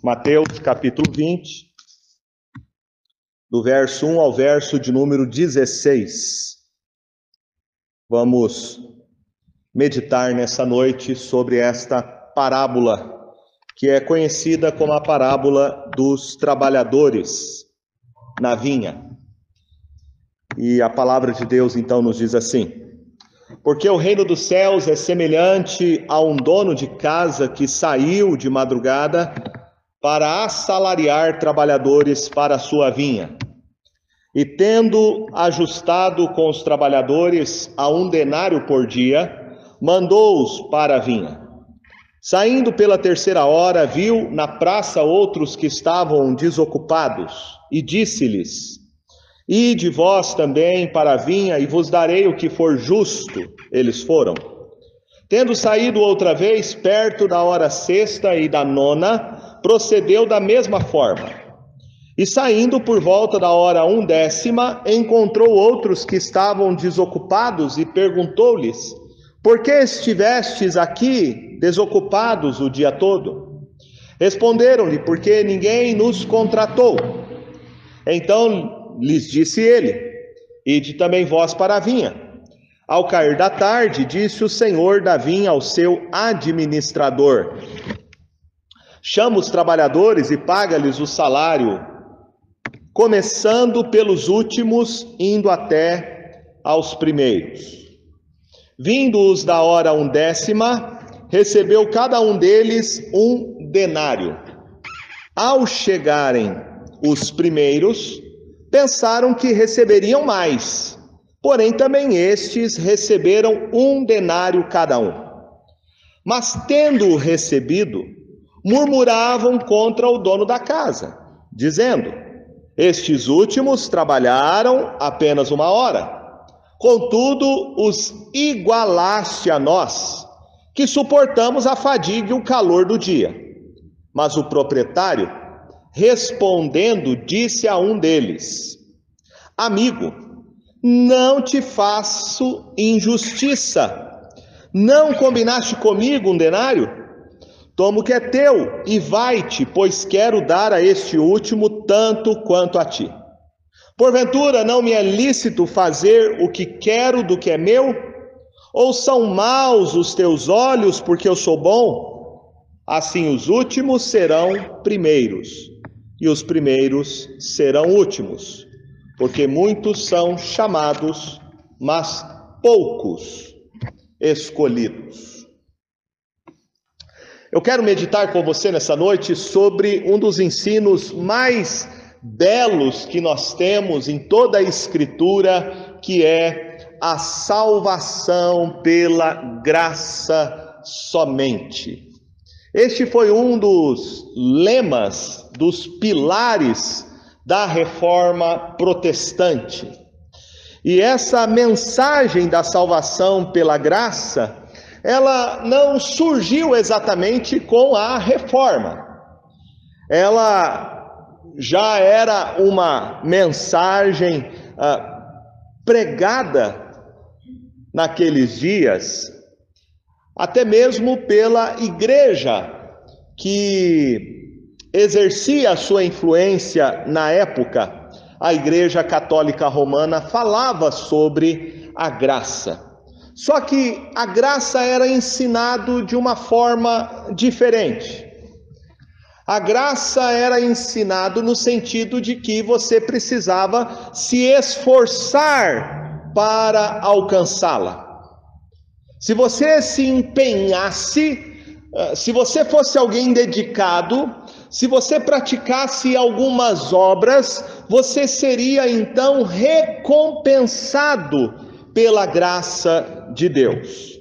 Mateus capítulo 20, do verso 1 ao verso de número 16. Vamos meditar nessa noite sobre esta parábola, que é conhecida como a parábola dos trabalhadores na vinha. E a palavra de Deus então nos diz assim: Porque o reino dos céus é semelhante a um dono de casa que saiu de madrugada para assalariar trabalhadores para a sua vinha. E tendo ajustado com os trabalhadores a um denário por dia, mandou-os para a vinha. Saindo pela terceira hora, viu na praça outros que estavam desocupados, e disse-lhes: Ide vós também para a vinha, e vos darei o que for justo. Eles foram. Tendo saído outra vez, perto da hora sexta e da nona, procedeu da mesma forma. E saindo por volta da hora undécima, encontrou outros que estavam desocupados e perguntou-lhes: Por que estivestes aqui desocupados o dia todo? Responderam-lhe: Porque ninguém nos contratou. Então lhes disse ele: Ide também vós para a vinha. Ao cair da tarde, disse o senhor da vinha ao seu administrador: Chama os trabalhadores e paga-lhes o salário, começando pelos últimos, indo até aos primeiros. Vindo-os da hora undécima, recebeu cada um deles um denário. Ao chegarem os primeiros, pensaram que receberiam mais, porém também estes receberam um denário cada um. Mas tendo-o recebido, murmuravam contra o dono da casa, dizendo: Estes últimos trabalharam apenas uma hora, contudo os igualaste a nós, que suportamos a fadiga e o calor do dia. Mas o proprietário, respondendo, disse a um deles: Amigo, não te faço injustiça. Não combinaste comigo um denário? Toma o que é teu e vai-te, pois quero dar a este último tanto quanto a ti. Porventura não me é lícito fazer o que quero do que é meu? Ou são maus os teus olhos porque eu sou bom? Assim os últimos serão primeiros, e os primeiros serão últimos, porque muitos são chamados, mas poucos escolhidos. Eu quero meditar com você nessa noite sobre um dos ensinos mais belos que nós temos em toda a Escritura, que é a salvação pela graça somente. Este foi um dos lemas, dos pilares da reforma protestante. E essa mensagem da salvação pela graça ela não surgiu exatamente com a reforma. Ela já era uma mensagem ah, pregada naqueles dias, até mesmo pela igreja que exercia a sua influência na época. A Igreja Católica Romana falava sobre a graça. Só que a graça era ensinado de uma forma diferente. A graça era ensinado no sentido de que você precisava se esforçar para alcançá-la. Se você se empenhasse, eh, se você fosse alguém dedicado, se você praticasse algumas obras, você seria então recompensado pela graça de Deus.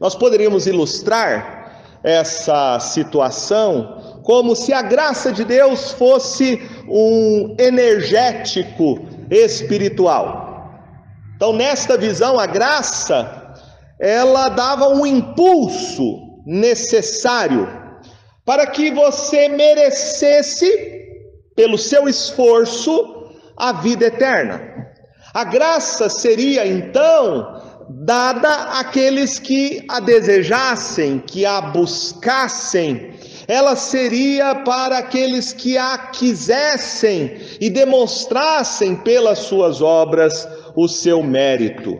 Nós poderíamos ilustrar essa situação como se a graça de Deus fosse um energético espiritual. Então, nesta visão, a graça ela dava um impulso necessário para que você merecesse, pelo seu esforço, a vida eterna. A graça seria então dada àqueles que a desejassem, que a buscassem. Ela seria para aqueles que a quisessem e demonstrassem pelas suas obras o seu mérito.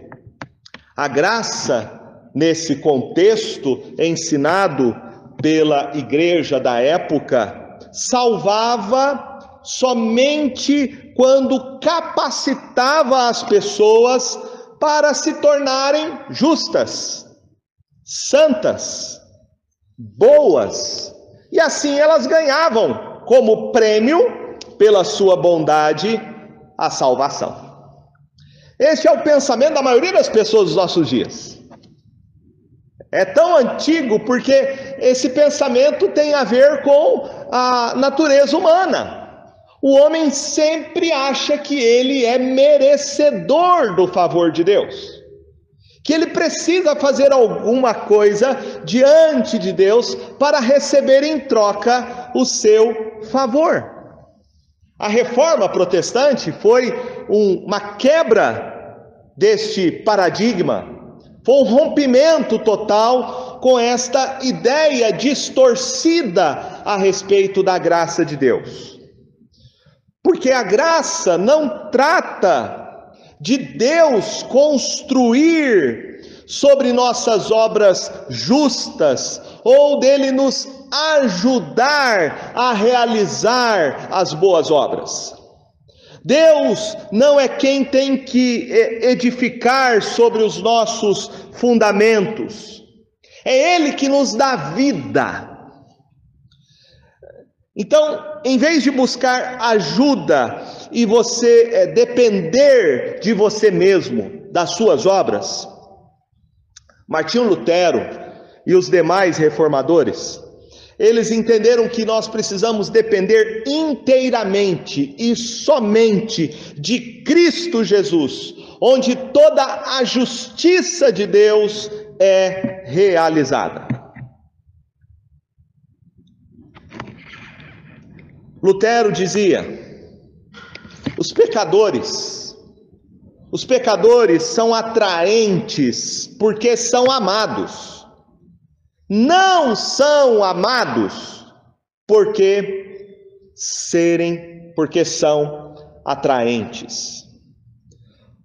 A graça, nesse contexto ensinado pela igreja da época, salvava somente quando capacitava as pessoas para se tornarem justas, santas, boas, e assim elas ganhavam como prêmio pela sua bondade a salvação. Este é o pensamento da maioria das pessoas dos nossos dias. É tão antigo porque esse pensamento tem a ver com a natureza humana. O homem sempre acha que ele é merecedor do favor de Deus, que ele precisa fazer alguma coisa diante de Deus para receber em troca o seu favor. A reforma protestante foi um, uma quebra deste paradigma, foi um rompimento total com esta ideia distorcida a respeito da graça de Deus. Porque a graça não trata de Deus construir sobre nossas obras justas ou dele nos ajudar a realizar as boas obras. Deus não é quem tem que edificar sobre os nossos fundamentos, é Ele que nos dá vida. Então, em vez de buscar ajuda e você é, depender de você mesmo, das suas obras, Martinho Lutero e os demais reformadores, eles entenderam que nós precisamos depender inteiramente e somente de Cristo Jesus, onde toda a justiça de Deus é realizada. Lutero dizia: os pecadores, os pecadores são atraentes porque são amados, não são amados porque serem, porque são atraentes.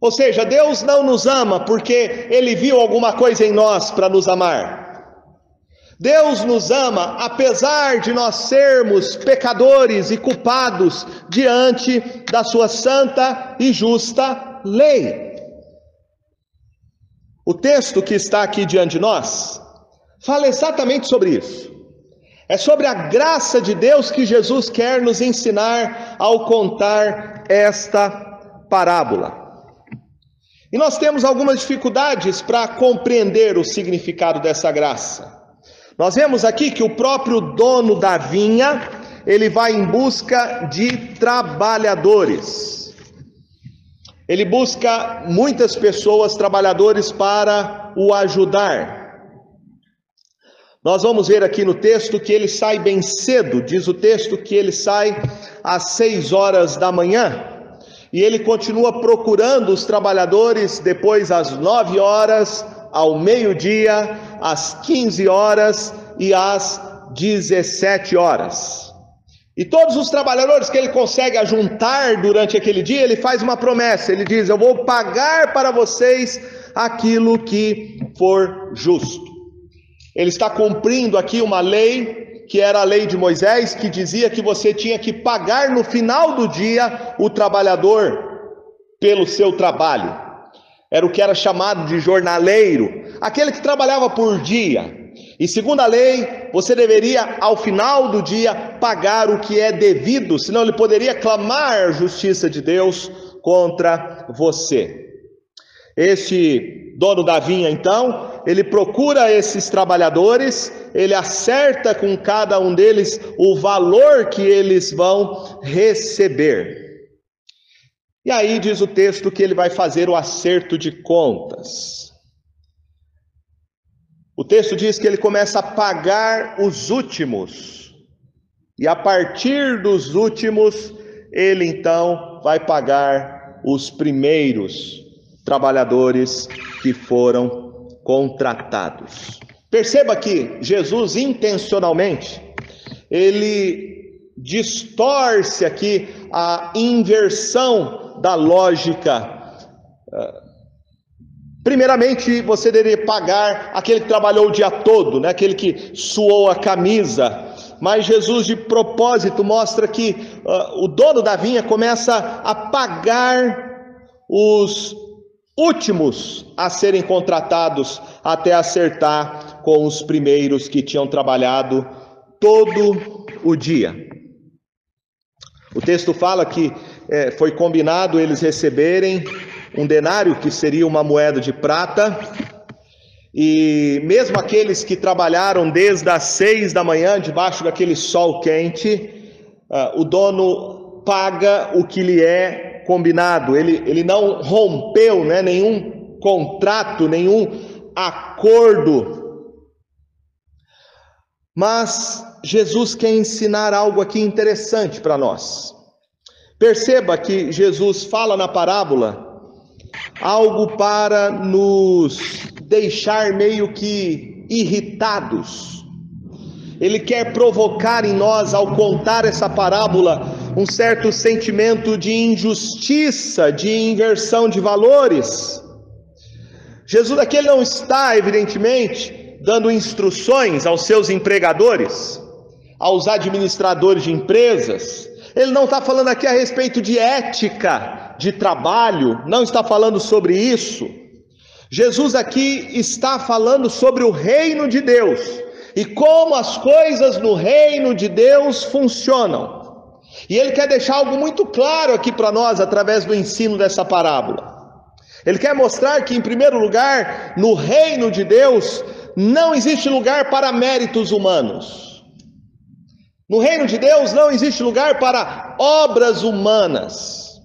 Ou seja, Deus não nos ama porque Ele viu alguma coisa em nós para nos amar. Deus nos ama apesar de nós sermos pecadores e culpados diante da Sua santa e justa lei. O texto que está aqui diante de nós fala exatamente sobre isso. É sobre a graça de Deus que Jesus quer nos ensinar ao contar esta parábola. E nós temos algumas dificuldades para compreender o significado dessa graça. Nós vemos aqui que o próprio dono da vinha, ele vai em busca de trabalhadores. Ele busca muitas pessoas, trabalhadores, para o ajudar. Nós vamos ver aqui no texto que ele sai bem cedo, diz o texto que ele sai às seis horas da manhã, e ele continua procurando os trabalhadores depois às nove horas, ao meio-dia, às 15 horas e às 17 horas. E todos os trabalhadores que ele consegue ajuntar durante aquele dia, ele faz uma promessa. Ele diz: Eu vou pagar para vocês aquilo que for justo. Ele está cumprindo aqui uma lei, que era a lei de Moisés, que dizia que você tinha que pagar no final do dia o trabalhador pelo seu trabalho era o que era chamado de jornaleiro, aquele que trabalhava por dia. E segundo a lei, você deveria, ao final do dia, pagar o que é devido, senão ele poderia clamar a justiça de Deus contra você. Este dono da vinha, então, ele procura esses trabalhadores, ele acerta com cada um deles o valor que eles vão receber. E aí diz o texto que ele vai fazer o acerto de contas. O texto diz que ele começa a pagar os últimos, e a partir dos últimos, ele então vai pagar os primeiros trabalhadores que foram contratados. Perceba que Jesus intencionalmente ele distorce aqui a inversão da lógica. Primeiramente, você deveria pagar aquele que trabalhou o dia todo, né? aquele que suou a camisa. Mas Jesus, de propósito, mostra que uh, o dono da vinha começa a pagar os últimos a serem contratados até acertar com os primeiros que tinham trabalhado todo o dia. O texto fala que é, foi combinado eles receberem um denário, que seria uma moeda de prata, e mesmo aqueles que trabalharam desde as seis da manhã, debaixo daquele sol quente, uh, o dono paga o que lhe é combinado, ele, ele não rompeu né, nenhum contrato, nenhum acordo. Mas Jesus quer ensinar algo aqui interessante para nós. Perceba que Jesus fala na parábola algo para nos deixar meio que irritados. Ele quer provocar em nós, ao contar essa parábola, um certo sentimento de injustiça, de inversão de valores. Jesus aqui não está, evidentemente, dando instruções aos seus empregadores, aos administradores de empresas. Ele não está falando aqui a respeito de ética de trabalho, não está falando sobre isso. Jesus aqui está falando sobre o reino de Deus e como as coisas no reino de Deus funcionam. E ele quer deixar algo muito claro aqui para nós através do ensino dessa parábola. Ele quer mostrar que, em primeiro lugar, no reino de Deus não existe lugar para méritos humanos. No reino de Deus não existe lugar para obras humanas.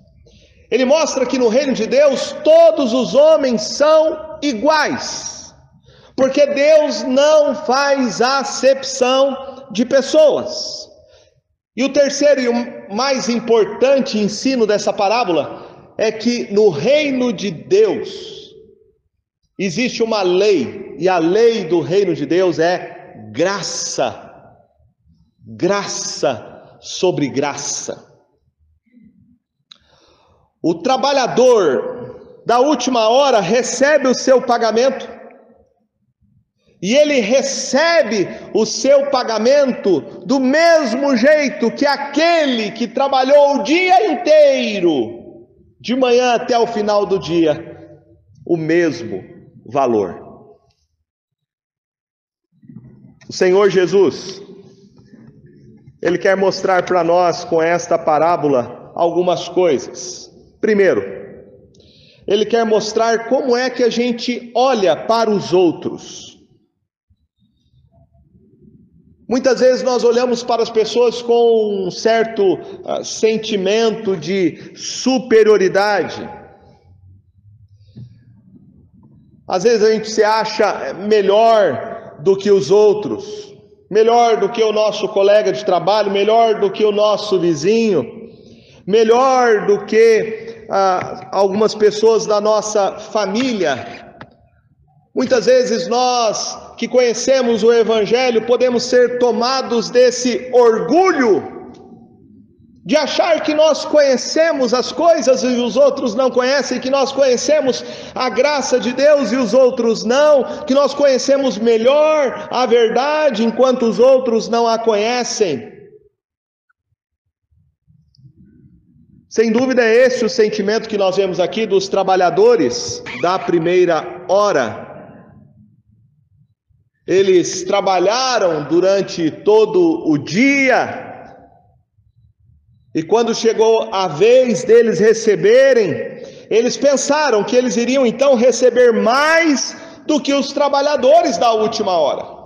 Ele mostra que no reino de Deus todos os homens são iguais, porque Deus não faz acepção de pessoas. E o terceiro e o mais importante ensino dessa parábola é que no reino de Deus existe uma lei, e a lei do reino de Deus é graça. Graça sobre graça. O trabalhador da última hora recebe o seu pagamento, e ele recebe o seu pagamento do mesmo jeito que aquele que trabalhou o dia inteiro, de manhã até o final do dia, o mesmo valor. O Senhor Jesus, Ele quer mostrar para nós com esta parábola algumas coisas. Primeiro, ele quer mostrar como é que a gente olha para os outros. Muitas vezes nós olhamos para as pessoas com um certo uh, sentimento de superioridade. Às vezes a gente se acha melhor do que os outros, melhor do que o nosso colega de trabalho, melhor do que o nosso vizinho, melhor do que ah, algumas pessoas da nossa família. Muitas vezes nós que conhecemos o Evangelho podemos ser tomados desse orgulho de achar que nós conhecemos as coisas e os outros não conhecem, que nós conhecemos a graça de Deus e os outros não, que nós conhecemos melhor a verdade enquanto os outros não a conhecem. Sem dúvida, é esse o sentimento que nós vemos aqui dos trabalhadores da primeira hora. Eles trabalharam durante todo o dia, e quando chegou a vez deles receberem, eles pensaram que eles iriam então receber mais do que os trabalhadores da última hora.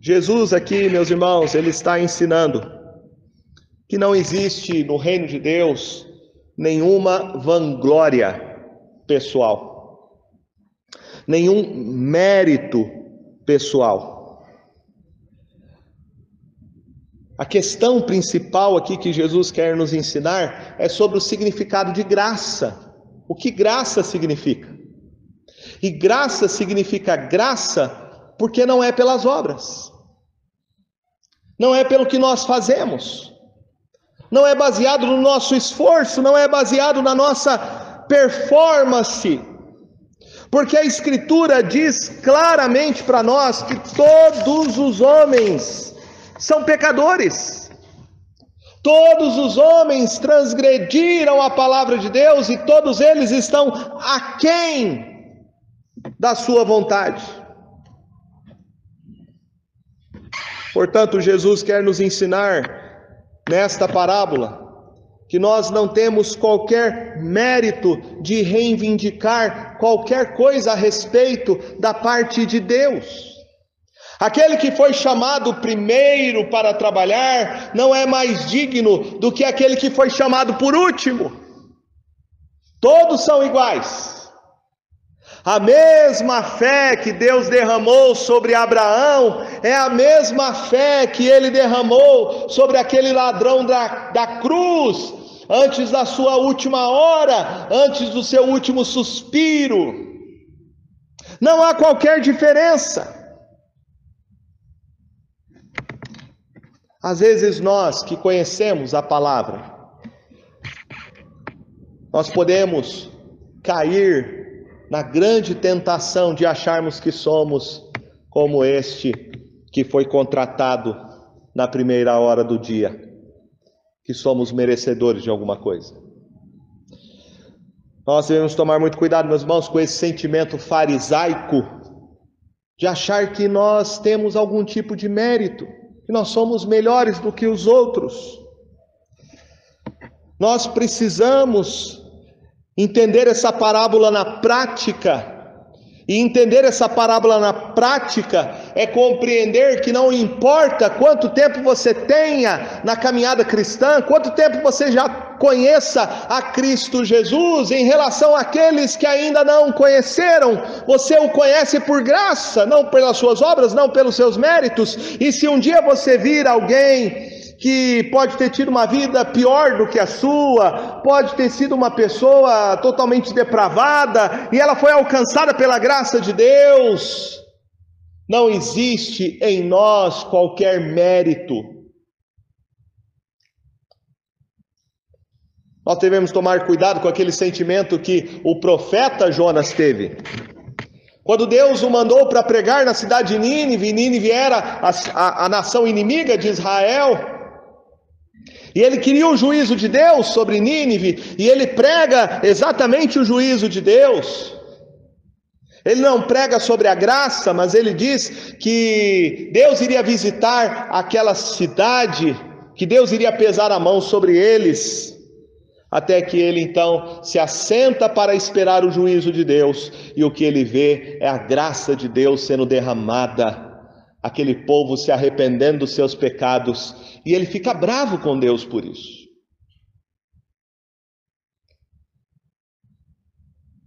Jesus aqui, meus irmãos, ele está ensinando que não existe no reino de Deus nenhuma vanglória pessoal, nenhum mérito pessoal. A questão principal aqui que Jesus quer nos ensinar é sobre o significado de graça. O que graça significa? E graça significa graça porque não é pelas obras, não é pelo que nós fazemos, não é baseado no nosso esforço, não é baseado na nossa performance, porque a Escritura diz claramente para nós que todos os homens são pecadores. Todos os homens transgrediram a palavra de Deus e todos eles estão aquém da sua vontade. Portanto, Jesus quer nos ensinar nesta parábola que nós não temos qualquer mérito de reivindicar qualquer coisa a respeito da parte de Deus. Aquele que foi chamado primeiro para trabalhar não é mais digno do que aquele que foi chamado por último. Todos são iguais. A mesma fé que Deus derramou sobre Abraão é a mesma fé que ele derramou sobre aquele ladrão da, da cruz, antes da sua última hora, antes do seu último suspiro. Não há qualquer diferença. Às vezes nós que conhecemos a palavra, nós podemos cair na grande tentação de acharmos que somos como este que foi contratado na primeira hora do dia, que somos merecedores de alguma coisa. Nós devemos tomar muito cuidado, meus irmãos, com esse sentimento farisaico de achar que nós temos algum tipo de mérito que nós somos melhores do que os outros. Nós precisamos entender essa parábola na prática. E entender essa parábola na prática é compreender que não importa quanto tempo você tenha na caminhada cristã, quanto tempo você já conheça a Cristo Jesus, em relação àqueles que ainda não conheceram, você o conhece por graça, não pelas suas obras, não pelos seus méritos. E se um dia você vir alguém que pode ter tido uma vida pior do que a sua, pode ter sido uma pessoa totalmente depravada e ela foi alcançada pela graça de Deus. Não existe em nós qualquer mérito Nós devemos tomar cuidado com aquele sentimento que o profeta Jonas teve. Quando Deus o mandou para pregar na cidade de Nínive, e Nínive era a, a, a nação inimiga de Israel, e ele queria o juízo de Deus sobre Nínive, e ele prega exatamente o juízo de Deus. Ele não prega sobre a graça, mas ele diz que Deus iria visitar aquela cidade, que Deus iria pesar a mão sobre eles até que ele então se assenta para esperar o juízo de Deus, e o que ele vê é a graça de Deus sendo derramada, aquele povo se arrependendo dos seus pecados, e ele fica bravo com Deus por isso.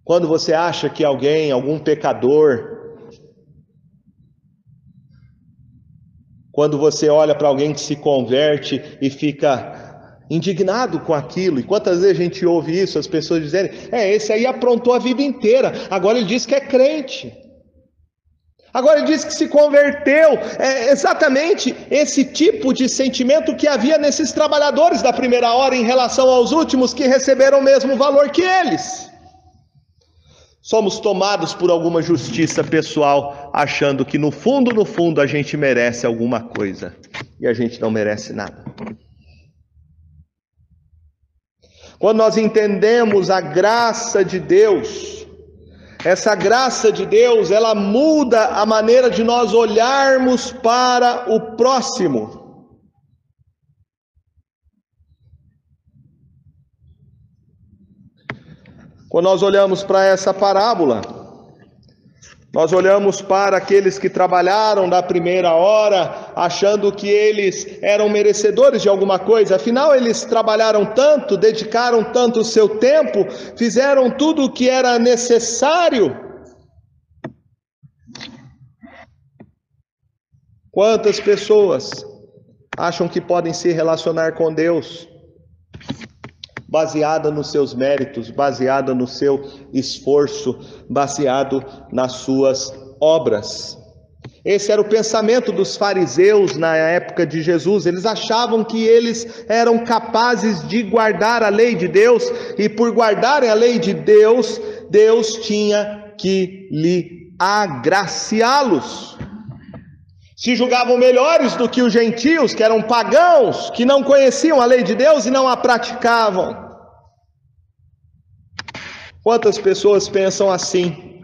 Quando você acha que alguém, algum pecador, quando você olha para alguém que se converte e fica indignado com aquilo. E quantas vezes a gente ouve isso, as pessoas dizerem: é, esse aí aprontou a vida inteira, agora ele diz que é crente. Agora ele diz que se converteu. É exatamente esse tipo de sentimento que havia nesses trabalhadores da primeira hora em relação aos últimos que receberam o mesmo valor que eles. Somos tomados por alguma justiça pessoal, achando que no fundo, no fundo, a gente merece alguma coisa e a gente não merece nada. Quando nós entendemos a graça de Deus, essa graça de Deus, ela muda a maneira de nós olharmos para o próximo. Quando nós olhamos para essa parábola, nós olhamos para aqueles que trabalharam da primeira hora, achando que eles eram merecedores de alguma coisa, afinal, eles trabalharam tanto, dedicaram tanto o seu tempo, fizeram tudo o que era necessário. Quantas pessoas acham que podem se relacionar com Deus baseada nos seus méritos, baseada no seu esforço, baseado nas suas obras. Esse era o pensamento dos fariseus na época de Jesus. Eles achavam que eles eram capazes de guardar a lei de Deus, e por guardarem a lei de Deus, Deus tinha que lhe agraciá-los. Se julgavam melhores do que os gentios, que eram pagãos, que não conheciam a lei de Deus e não a praticavam. Quantas pessoas pensam assim?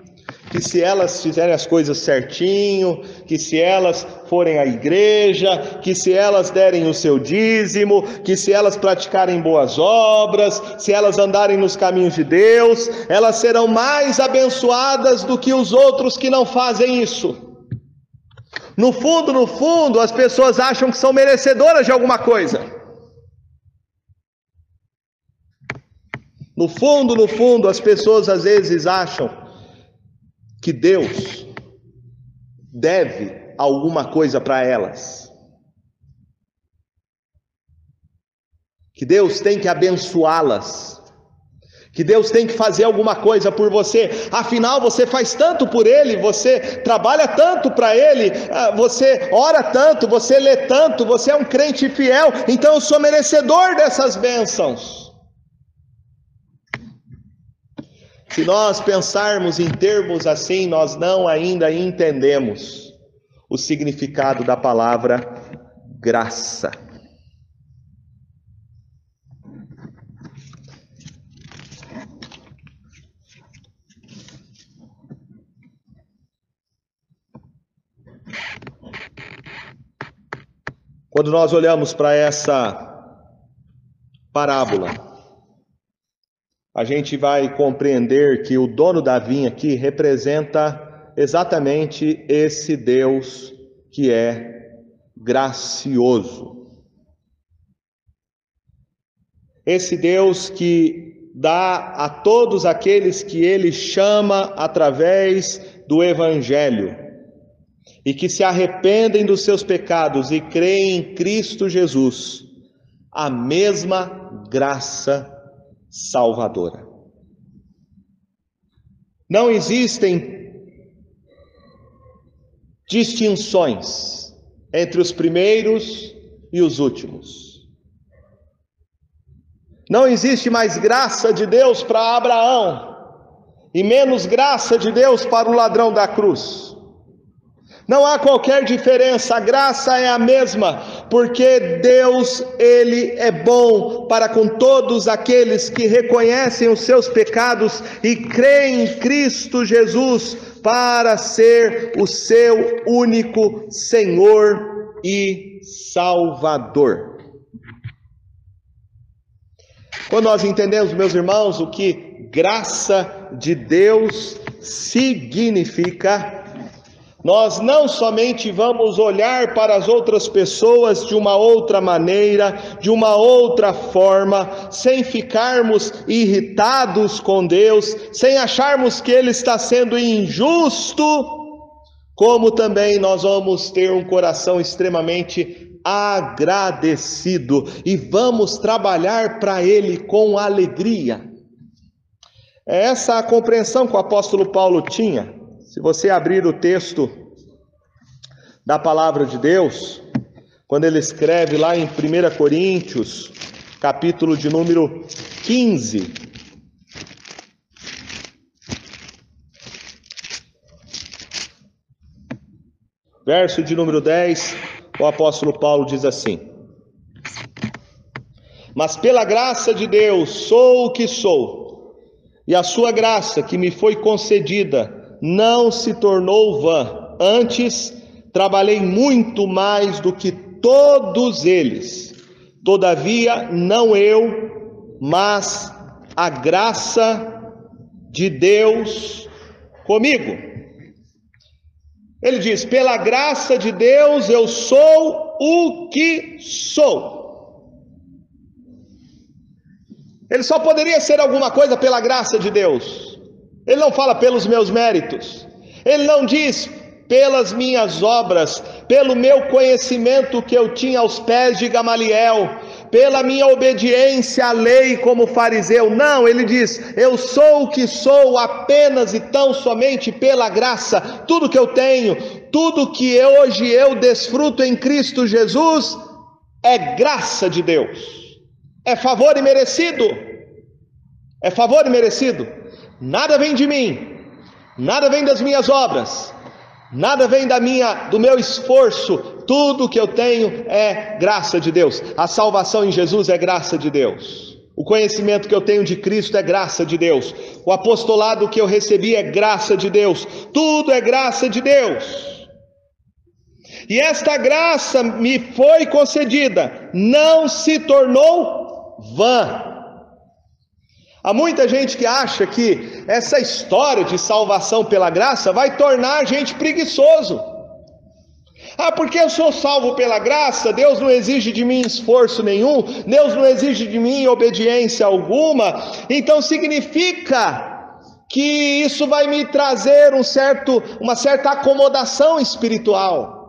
que se elas fizerem as coisas certinho, que se elas forem à igreja, que se elas derem o seu dízimo, que se elas praticarem boas obras, se elas andarem nos caminhos de Deus, elas serão mais abençoadas do que os outros que não fazem isso. No fundo, no fundo, as pessoas acham que são merecedoras de alguma coisa. No fundo, no fundo, as pessoas às vezes acham que Deus deve alguma coisa para elas. Que Deus tem que abençoá-las. Que Deus tem que fazer alguma coisa por você. Afinal, você faz tanto por Ele, você trabalha tanto para Ele, ah, você ora tanto, você lê tanto, você é um crente fiel, então eu sou merecedor dessas bênçãos. Se nós pensarmos em termos assim, nós não ainda entendemos o significado da palavra graça. Quando nós olhamos para essa parábola, a gente vai compreender que o dono da vinha aqui representa exatamente esse Deus que é gracioso. Esse Deus que dá a todos aqueles que ele chama através do Evangelho e que se arrependem dos seus pecados e creem em Cristo Jesus, a mesma graça salvadora. Não existem distinções entre os primeiros e os últimos. Não existe mais graça de Deus para Abraão e menos graça de Deus para o ladrão da cruz. Não há qualquer diferença, a graça é a mesma, porque Deus, ele é bom para com todos aqueles que reconhecem os seus pecados e creem em Cristo Jesus para ser o seu único Senhor e Salvador. Quando nós entendemos, meus irmãos, o que graça de Deus significa, nós não somente vamos olhar para as outras pessoas de uma outra maneira, de uma outra forma, sem ficarmos irritados com Deus, sem acharmos que Ele está sendo injusto, como também nós vamos ter um coração extremamente agradecido e vamos trabalhar para Ele com alegria. É essa a compreensão que o apóstolo Paulo tinha. Se você abrir o texto da palavra de Deus, quando ele escreve lá em 1 Coríntios, capítulo de número 15, verso de número 10, o apóstolo Paulo diz assim: Mas pela graça de Deus sou o que sou, e a sua graça que me foi concedida não se tornou vã. Antes, trabalhei muito mais do que todos eles. Todavia, não eu, mas a graça de Deus comigo. Ele diz: pela graça de Deus eu sou o que sou. Ele só poderia ser alguma coisa pela graça de Deus. Ele não fala pelos meus méritos. Ele não diz pelas minhas obras, pelo meu conhecimento que eu tinha aos pés de Gamaliel, pela minha obediência à lei como fariseu. Não, ele diz: eu sou o que sou apenas e tão somente pela graça. Tudo que eu tenho, tudo que hoje eu desfruto em Cristo Jesus é graça de Deus, é favor merecido. É favor merecido. Nada vem de mim, nada vem das minhas obras, nada vem da minha, do meu esforço. Tudo que eu tenho é graça de Deus. A salvação em Jesus é graça de Deus. O conhecimento que eu tenho de Cristo é graça de Deus. O apostolado que eu recebi é graça de Deus. Tudo é graça de Deus. E esta graça me foi concedida, não se tornou vã. Há muita gente que acha que essa história de salvação pela graça vai tornar a gente preguiçoso. Ah, porque eu sou salvo pela graça, Deus não exige de mim esforço nenhum, Deus não exige de mim obediência alguma, então significa que isso vai me trazer um certo, uma certa acomodação espiritual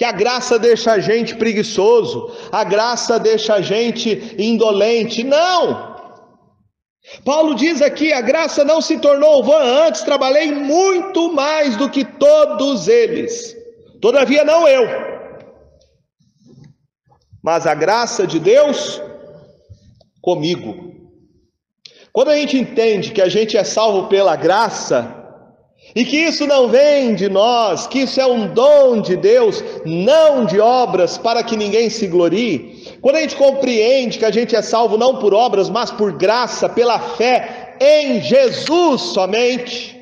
que a graça deixa a gente preguiçoso, a graça deixa a gente indolente. Não! Paulo diz aqui: a graça não se tornou vã, antes trabalhei muito mais do que todos eles. Todavia, não eu, mas a graça de Deus comigo. Quando a gente entende que a gente é salvo pela graça, e que isso não vem de nós, que isso é um dom de Deus, não de obras para que ninguém se glorie. Quando a gente compreende que a gente é salvo não por obras, mas por graça, pela fé em Jesus somente.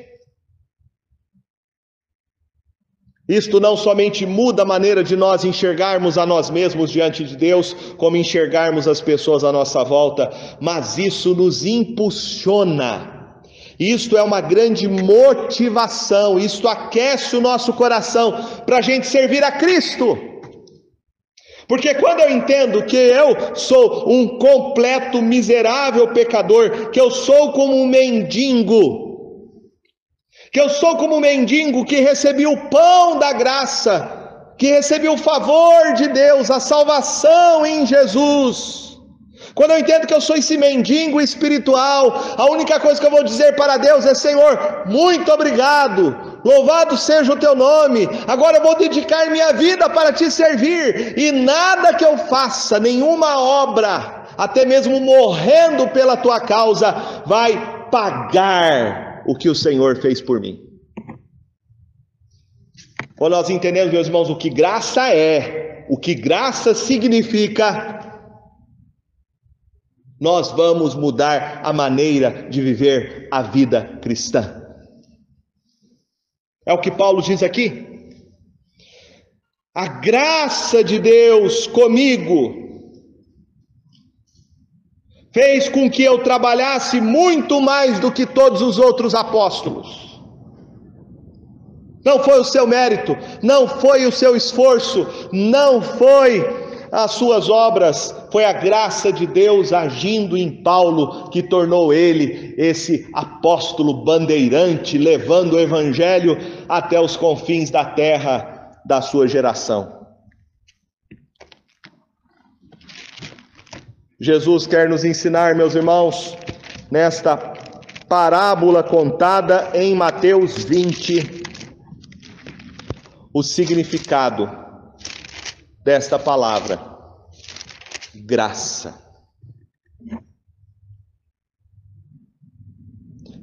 Isto não somente muda a maneira de nós enxergarmos a nós mesmos diante de Deus, como enxergarmos as pessoas à nossa volta, mas isso nos impulsiona isto é uma grande motivação, isto aquece o nosso coração para a gente servir a Cristo. Porque quando eu entendo que eu sou um completo miserável pecador, que eu sou como um mendigo, que eu sou como um mendigo que recebi o pão da graça, que recebi o favor de Deus, a salvação em Jesus, quando eu entendo que eu sou esse mendigo espiritual, a única coisa que eu vou dizer para Deus é: Senhor, muito obrigado, louvado seja o teu nome. Agora eu vou dedicar minha vida para te servir, e nada que eu faça, nenhuma obra, até mesmo morrendo pela tua causa, vai pagar o que o Senhor fez por mim. Quando nós entendemos, meus irmãos, o que graça é, o que graça significa, nós vamos mudar a maneira de viver a vida cristã. É o que Paulo diz aqui. A graça de Deus comigo fez com que eu trabalhasse muito mais do que todos os outros apóstolos. Não foi o seu mérito, não foi o seu esforço, não foi as suas obras, foi a graça de Deus agindo em Paulo que tornou ele esse apóstolo bandeirante, levando o evangelho até os confins da terra da sua geração. Jesus quer nos ensinar, meus irmãos, nesta parábola contada em Mateus 20, o significado desta palavra: graça.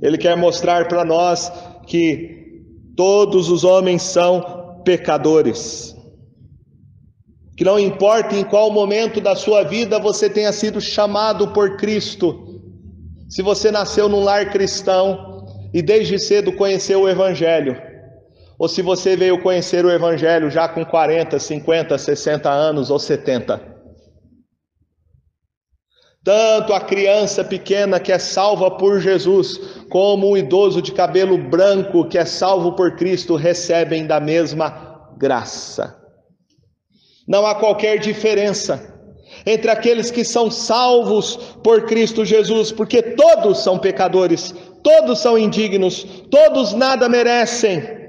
Ele quer mostrar para nós que todos os homens são pecadores. Que não importa em qual momento da sua vida você tenha sido chamado por Cristo, se você nasceu num lar cristão e desde cedo conheceu o Evangelho, ou se você veio conhecer o Evangelho já com 40, 50, 60 anos ou 70. Tanto a criança pequena que é salva por Jesus, como o idoso de cabelo branco que é salvo por Cristo, recebem da mesma graça. Não há qualquer diferença entre aqueles que são salvos por Cristo Jesus, porque todos são pecadores, todos são indignos, todos nada merecem.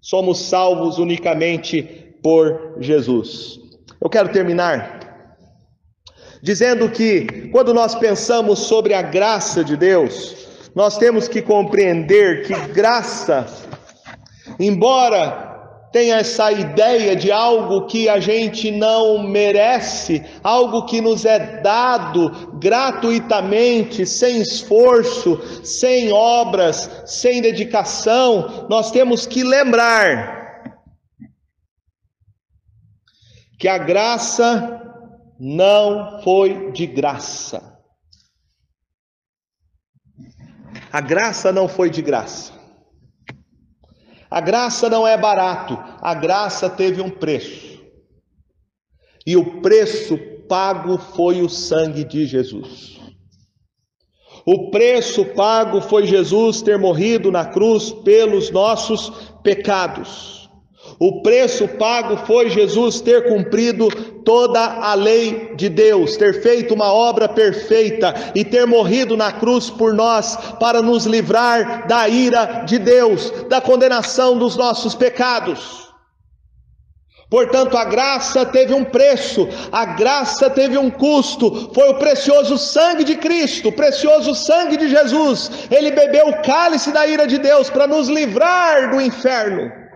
Somos salvos unicamente por Jesus. Eu quero terminar dizendo que quando nós pensamos sobre a graça de Deus, nós temos que compreender que graça, embora tem essa ideia de algo que a gente não merece, algo que nos é dado gratuitamente, sem esforço, sem obras, sem dedicação, nós temos que lembrar que a graça não foi de graça. A graça não foi de graça. A graça não é barato, a graça teve um preço. E o preço pago foi o sangue de Jesus. O preço pago foi Jesus ter morrido na cruz pelos nossos pecados. O preço pago foi Jesus ter cumprido toda a lei de Deus, ter feito uma obra perfeita e ter morrido na cruz por nós para nos livrar da ira de Deus, da condenação dos nossos pecados. Portanto, a graça teve um preço, a graça teve um custo, foi o precioso sangue de Cristo, o precioso sangue de Jesus. Ele bebeu o cálice da ira de Deus para nos livrar do inferno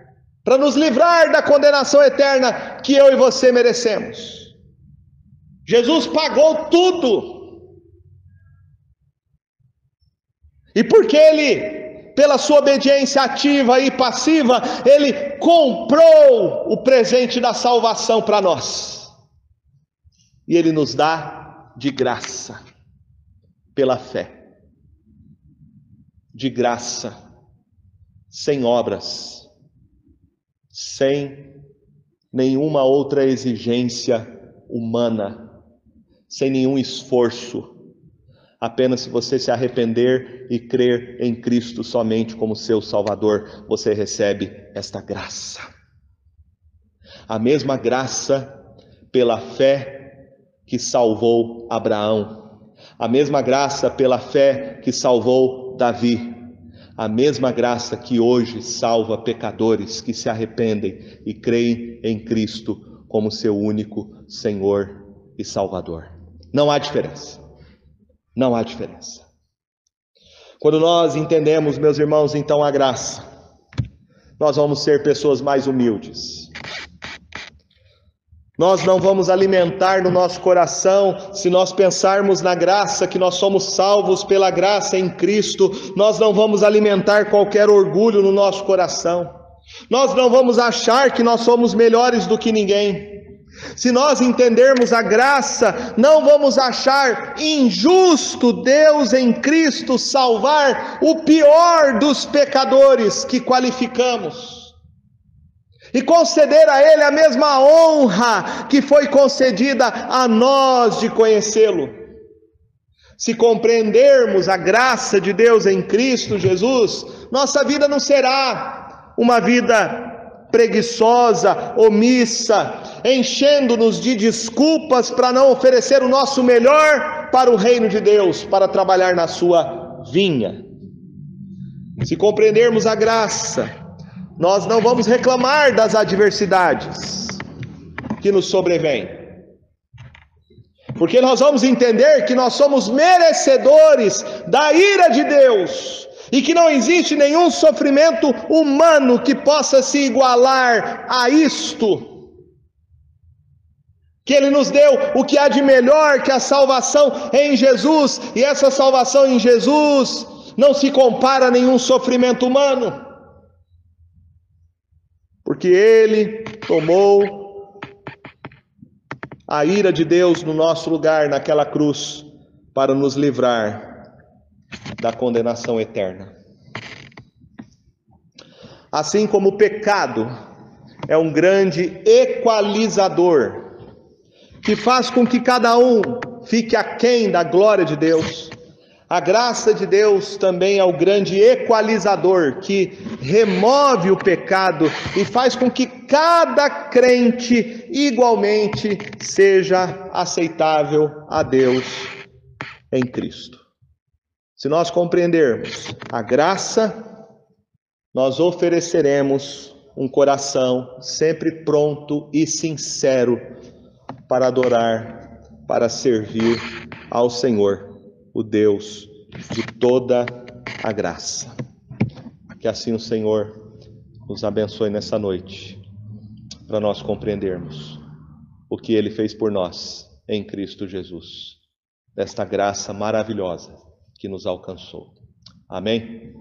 para nos livrar da condenação eterna que eu e você merecemos. Jesus pagou tudo. E porque ele, pela sua obediência ativa e passiva, ele comprou o presente da salvação para nós. E ele nos dá de graça, pela fé. De graça, sem obras sem nenhuma outra exigência humana, sem nenhum esforço. Apenas se você se arrepender e crer em Cristo somente como seu Salvador, você recebe esta graça. A mesma graça pela fé que salvou Abraão, a mesma graça pela fé que salvou Davi, a mesma graça que hoje salva pecadores que se arrependem e creem em Cristo como seu único Senhor e Salvador. Não há diferença. Não há diferença. Quando nós entendemos, meus irmãos, então a graça, nós vamos ser pessoas mais humildes. Nós não vamos alimentar no nosso coração, se nós pensarmos na graça, que nós somos salvos pela graça em Cristo, nós não vamos alimentar qualquer orgulho no nosso coração. Nós não vamos achar que nós somos melhores do que ninguém. Se nós entendermos a graça, não vamos achar injusto Deus em Cristo salvar o pior dos pecadores que qualificamos e conceder a Ele a mesma honra que foi concedida a nós de conhecê-lo. Se compreendermos a graça de Deus em Cristo Jesus, nossa vida não será uma vida preguiçosa, omissa, enchendo-nos de desculpas para não oferecer o nosso melhor para o reino de Deus, para trabalhar na sua vinha. Se compreendermos a graça, nós não vamos reclamar das adversidades que nos sobrevêm. Porque nós vamos entender que nós somos merecedores da ira de Deus e que não existe nenhum sofrimento humano que possa se igualar a isto. Que Ele nos deu o que há de melhor que a salvação em Jesus, e essa salvação em Jesus não se compara a nenhum sofrimento humano porque ele tomou a ira de Deus no nosso lugar naquela cruz para nos livrar da condenação eterna. Assim como o pecado é um grande equalizador que faz com que cada um fique aquém da glória de Deus. A graça de Deus também é o grande equalizador que remove o pecado e faz com que cada crente igualmente seja aceitável a Deus em Cristo. Se nós compreendermos a graça, nós ofereceremos um coração sempre pronto e sincero para adorar, para servir ao Senhor, o Deus de toda a graça. Que assim o Senhor nos abençoe nessa noite, para nós compreendermos o que ele fez por nós em Cristo Jesus, desta graça maravilhosa que nos alcançou. Amém?